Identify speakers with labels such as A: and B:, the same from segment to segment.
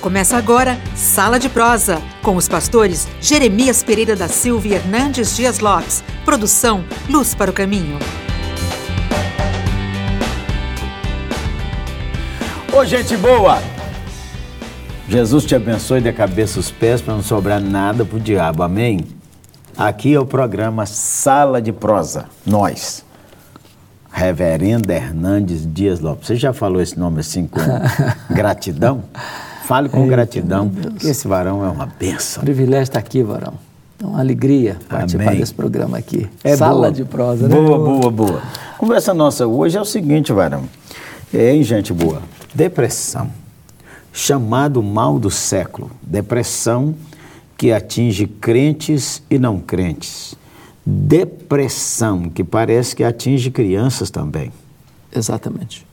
A: Começa agora Sala de Prosa, com os pastores Jeremias Pereira da Silva e Hernandes Dias Lopes. Produção Luz para o Caminho.
B: Ô, gente boa! Jesus te abençoe da cabeça aos pés para não sobrar nada pro diabo, amém? Aqui é o programa Sala de Prosa, nós. Reverendo Hernandes Dias Lopes. Você já falou esse nome assim com gratidão? Fale com Eita, gratidão, porque esse varão é uma benção.
C: Privilégio estar aqui, varão. É uma alegria participar Amém. desse programa aqui.
B: É
C: Sala
B: boa,
C: de prosa,
B: né? Boa, boa, boa. Conversa nossa hoje é o seguinte, varão. É, hein, gente boa? Depressão. Chamado mal do século. Depressão que atinge crentes e não crentes. Depressão que parece que atinge crianças também.
C: Exatamente.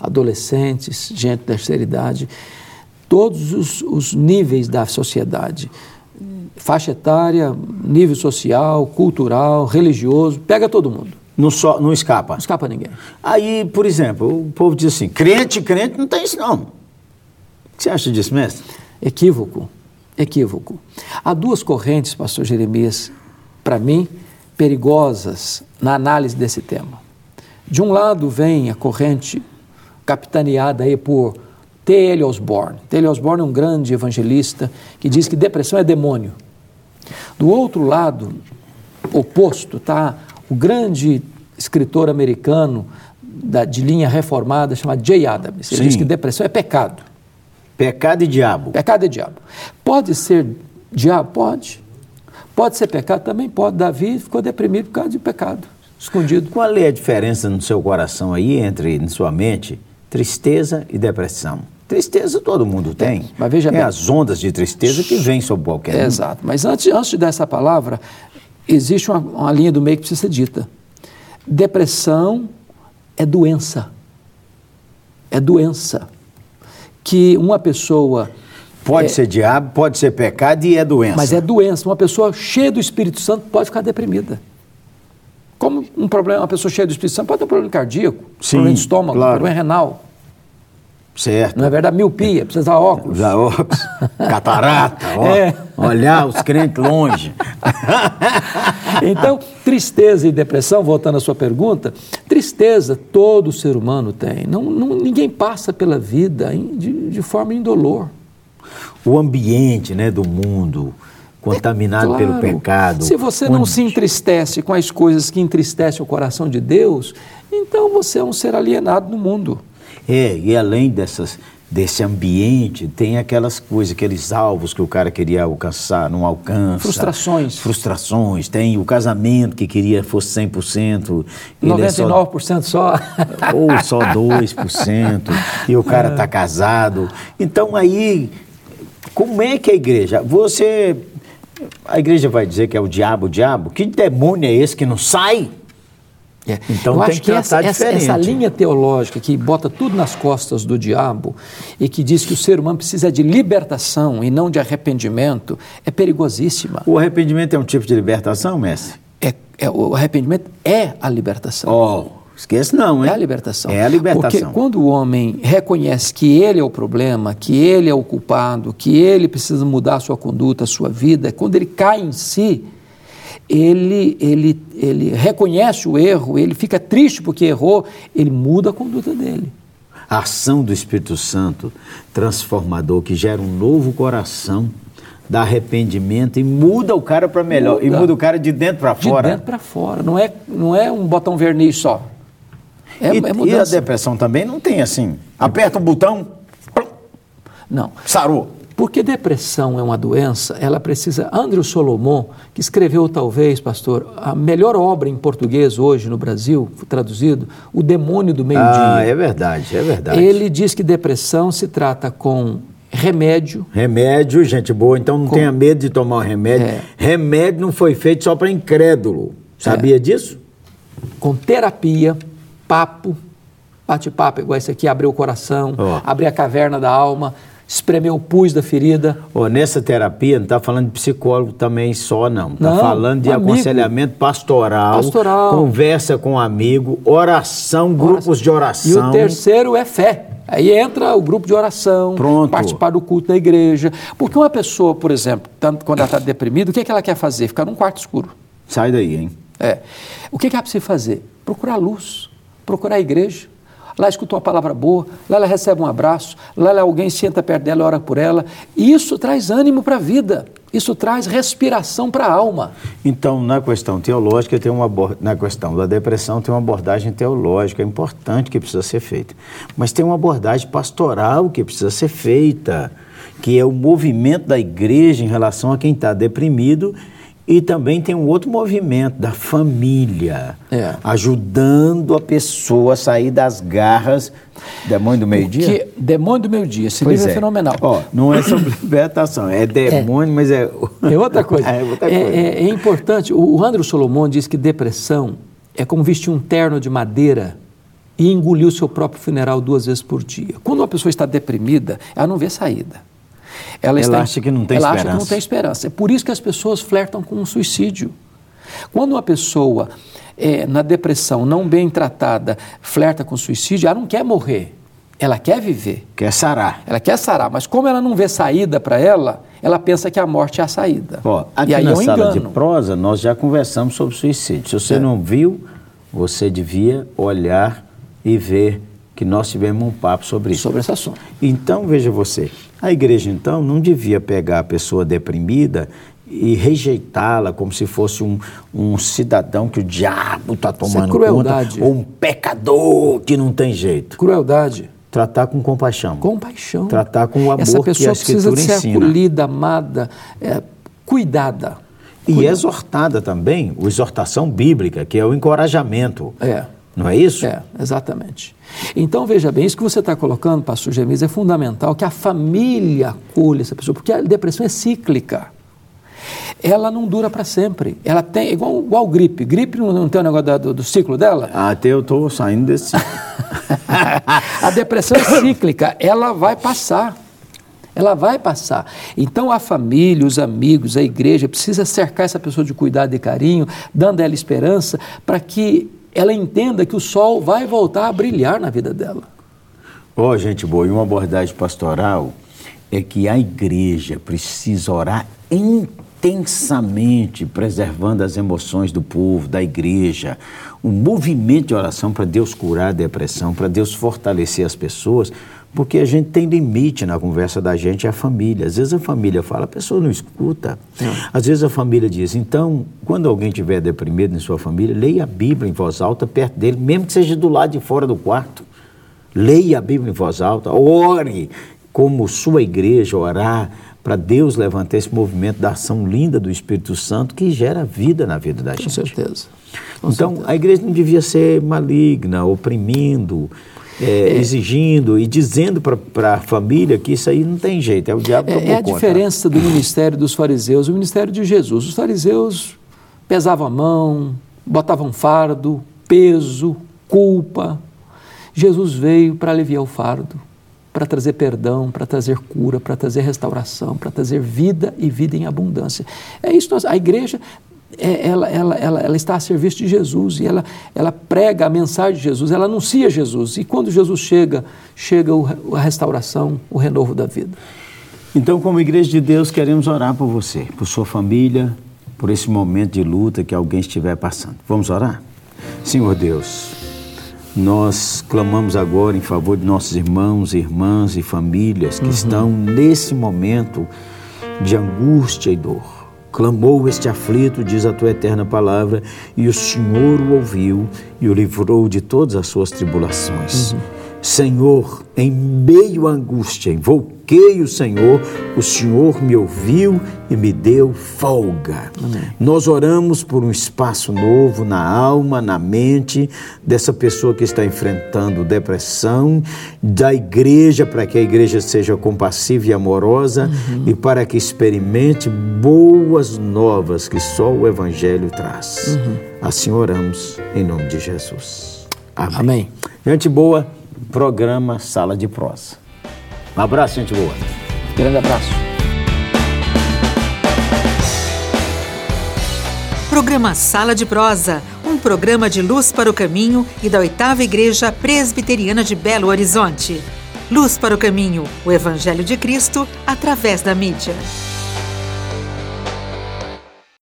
C: Adolescentes, gente da terceira idade todos os, os níveis da sociedade faixa etária, nível social, cultural, religioso, pega todo mundo.
B: Não, só, não escapa? Não
C: escapa ninguém.
B: Aí, por exemplo, o povo diz assim, crente, crente, não tem isso não. O que você acha disso, mestre?
C: Equívoco, equívoco. Há duas correntes, pastor Jeremias, para mim, perigosas na análise desse tema. De um lado vem a corrente capitaneada aí por T.L. Osborne. T.L. Osborne é um grande evangelista que diz que depressão é demônio. Do outro lado, oposto, está o grande escritor americano da, de linha reformada chamado Jay Adams. Ele Sim. diz que depressão é pecado.
B: Pecado e diabo.
C: Pecado e diabo. Pode ser diabo? Pode. Pode ser pecado? Também pode. Davi ficou deprimido por causa de pecado, escondido.
B: Qual é a diferença no seu coração aí, entre, na sua mente, tristeza e depressão? Tristeza todo mundo tem. Mas veja tem bem. as ondas de tristeza que vêm sobre qualquer um.
C: Exato. Mas antes, antes dessa palavra, existe uma, uma linha do meio que precisa ser dita. Depressão é doença. É doença. Que uma pessoa.
B: Pode é, ser diabo, pode ser pecado e é doença.
C: Mas é doença. Uma pessoa cheia do Espírito Santo pode ficar deprimida. Como um problema, uma pessoa cheia do Espírito Santo pode ter um problema cardíaco, Sim, problema de estômago, claro. problema renal.
B: Certo.
C: Na verdade, miopia, precisa usar óculos.
B: Usar óculos. Catarata, ó. É. Olhar os crentes longe.
C: então, tristeza e depressão, voltando à sua pergunta, tristeza todo ser humano tem. Não, não ninguém passa pela vida de, de forma indolor.
B: O ambiente né, do mundo contaminado é, claro. pelo pecado.
C: Se você onde... não se entristece com as coisas que entristecem o coração de Deus, então você é um ser alienado no mundo.
B: É, e além dessas, desse ambiente, tem aquelas coisas, aqueles alvos que o cara queria alcançar, não alcança.
C: Frustrações.
B: Frustrações. Tem o casamento que queria fosse 100%.
C: 99% é só, só.
B: Ou só 2%. e o cara está casado. Então aí, como é que a igreja... Você... A igreja vai dizer que é o diabo, o diabo? Que demônio é esse que não sai?
C: É. Então Eu tem acho que, que essa, essa, essa, linha teológica que bota tudo nas costas do diabo e que diz que o ser humano precisa de libertação e não de arrependimento é perigosíssima.
B: O arrependimento é um tipo de libertação, mestre?
C: É, é o arrependimento é a libertação.
B: Oh, esquece não, hein?
C: É a libertação.
B: É a libertação.
C: Porque quando o homem reconhece que ele é o problema, que ele é o culpado, que ele precisa mudar a sua conduta, a sua vida, quando ele cai em si, ele, ele, ele reconhece o erro, ele fica triste porque errou, ele muda a conduta dele.
B: A ação do Espírito Santo transformador que gera um novo coração, dá arrependimento e muda o cara para melhor, muda. e muda o cara de dentro para fora.
C: De dentro para fora, não é, não é um botão verniz só.
B: É, e, é e a depressão também não tem assim, aperta um botão,
C: não.
B: Sarou.
C: Porque depressão é uma doença, ela precisa. Andrew Solomon, que escreveu, talvez, pastor, a melhor obra em português hoje no Brasil, traduzido, O Demônio do Meio-Dia.
B: Ah, é verdade, é verdade.
C: Ele diz que depressão se trata com remédio.
B: Remédio, gente boa, então não com... tenha medo de tomar o remédio. É. Remédio não foi feito só para incrédulo. Sabia é. disso?
C: Com terapia, papo, bate-papo, igual esse aqui, abrir o coração, oh. abrir a caverna da alma espremer o pus da ferida.
B: Oh, nessa terapia não está falando de psicólogo também só, não. Está falando de amigo. aconselhamento pastoral,
C: pastoral,
B: conversa com um amigo, oração, grupos oração. de oração.
C: E o terceiro é fé. Aí entra o grupo de oração,
B: Pronto.
C: participar do culto da igreja. Porque uma pessoa, por exemplo, tanto quando ela está deprimida, o que, é que ela quer fazer? Ficar num quarto escuro.
B: Sai daí, hein?
C: É. O que, que ela precisa fazer? Procurar luz, procurar a igreja. Lá escuta uma palavra boa, lá ela recebe um abraço, lá alguém senta perto dela ora por ela. E isso traz ânimo para a vida, isso traz respiração para a alma.
B: Então, na questão teológica, tem uma na questão da depressão tem uma abordagem teológica importante que precisa ser feita. Mas tem uma abordagem pastoral que precisa ser feita, que é o movimento da igreja em relação a quem está deprimido. E também tem um outro movimento da família,
C: É.
B: ajudando a pessoa a sair das garras. Demônio do meio-dia?
C: Demônio do meio-dia, esse
B: Pois
C: livro é,
B: é.
C: fenomenal.
B: Ó, não é sobre libertação, é demônio, mas é.
C: É outra coisa.
B: É outra
C: É-
B: coisa.
C: é- é importante. O, o Andrew Solomon diz que depressão é como vestir um terno de madeira e engolir o seu próprio funeral duas vezes por dia. Quando uma pessoa está deprimida, ela não vê saída.
B: Ela
C: está-
B: acha que não tem
C: ela acha que não
B: esperança.
C: tem esperança. É por isso que as pessoas flertam com o suicídio. Quando uma pessoa é, na depressão, não bem tratada, flerta com suicídio, ela não quer morrer, ela quer viver.
B: Quer sarar.
C: Ela quer sarar, mas como ela não vê saída para ela, ela pensa que a morte é a saída.
B: Ó, aqui
C: e aí
B: na sala de
C: engano.
B: prosa nós já conversamos sobre suicídio. Se você
C: É.
B: não viu, você devia olhar e ver que nós tivemos um papo sobre isso.
C: sobre esse assunto.
B: Então, veja você, a igreja então não devia pegar a pessoa deprimida e rejeitá-la como se fosse um, um cidadão que o diabo está tomando
C: crueldade.
B: conta, ou um pecador que não tem jeito.
C: Crueldade,
B: Tratar com compaixão.
C: compaixão.
B: Tratar com o amor
C: Essa
B: que a
C: pessoa precisa
B: Escritura
C: de ser
B: ensina.
C: acolhida, amada, é, cuidada.
B: E exortada também, a exortação bíblica, que é o encorajamento.
C: É.
B: Não é isso?
C: É, exatamente. Então, veja bem, isso que você está colocando, pastor Gemis, é fundamental que a família acolha essa pessoa, porque a depressão é cíclica. Ela não dura para sempre. Ela tem, igual, igual gripe. Gripe não, não tem o negócio da- do, do ciclo dela?
B: Até eu estou saindo desse.
C: a depressão é cíclica, ela vai passar. Ela vai passar. Então a família, os amigos, a igreja precisa cercar essa pessoa de cuidado e carinho, dando ela esperança para que ela entenda que o sol vai voltar a brilhar na vida dela.
B: Ó, gente boa, e uma abordagem pastoral é que a igreja precisa orar intensamente, preservando as emoções do povo, da igreja. Um movimento de oração para Deus curar a depressão, para Deus fortalecer as pessoas, porque a gente tem limite na conversa da gente, é a família. Às vezes a família fala, a pessoa não escuta. Às vezes a família diz, então, quando alguém estiver deprimido em sua família, leia a Bíblia em voz alta perto dele, mesmo que seja do lado de fora do quarto. Leia a Bíblia em voz alta, ore como sua igreja orar para Deus levantar esse movimento da ação linda do Espírito Santo que gera vida na vida da
C: Com
B: gente.
C: certeza. Com
B: Então,
C: certeza.
B: a igreja não devia ser maligna, oprimindo, é, exigindo e dizendo para a família que isso aí não tem jeito, é o diabo
C: É, é a
B: conta.
C: diferença do ministério dos fariseus e o ministério de Jesus. Os fariseus pesavam a mão, botavam fardo, peso, culpa. Jesus veio para aliviar o fardo, para trazer perdão, para trazer cura, para trazer restauração, para trazer vida e vida em abundância. É isso. nós- A igreja é, ela, ela, ela, ela está a serviço de Jesus e ela, ela prega a mensagem de Jesus, ela anuncia Jesus. E quando Jesus chega, chega o- a restauração, o renovo da vida.
B: Então, como igreja de Deus, queremos orar por você, por sua família, por esse momento de luta que alguém estiver passando. Vamos orar? Senhor Deus, nós clamamos agora em favor de nossos irmãos, irmãs e famílias que estão nesse momento de angústia e dor. Clamou este aflito, diz a tua eterna palavra, e o Senhor o ouviu e o livrou de todas as suas tribulações. Senhor, em meio à angústia, invoquei o Senhor, o Senhor me ouviu e me deu folga. Nós oramos por um espaço novo na alma, na mente dessa pessoa que está enfrentando depressão, da igreja, para que a igreja seja compassiva e amorosa e para que experimente boas novas que só o Evangelho traz. Assim oramos em nome de Jesus.
C: Amém.
B: Gente boa, programa Sala de Prosa. Um abraço, gente boa.
C: Grande abraço.
A: Programa Sala de Prosa, um programa de luz para o caminho e da oitava Igreja Presbiteriana de Belo Horizonte. Luz para o Caminho, o Evangelho de Cristo através da mídia.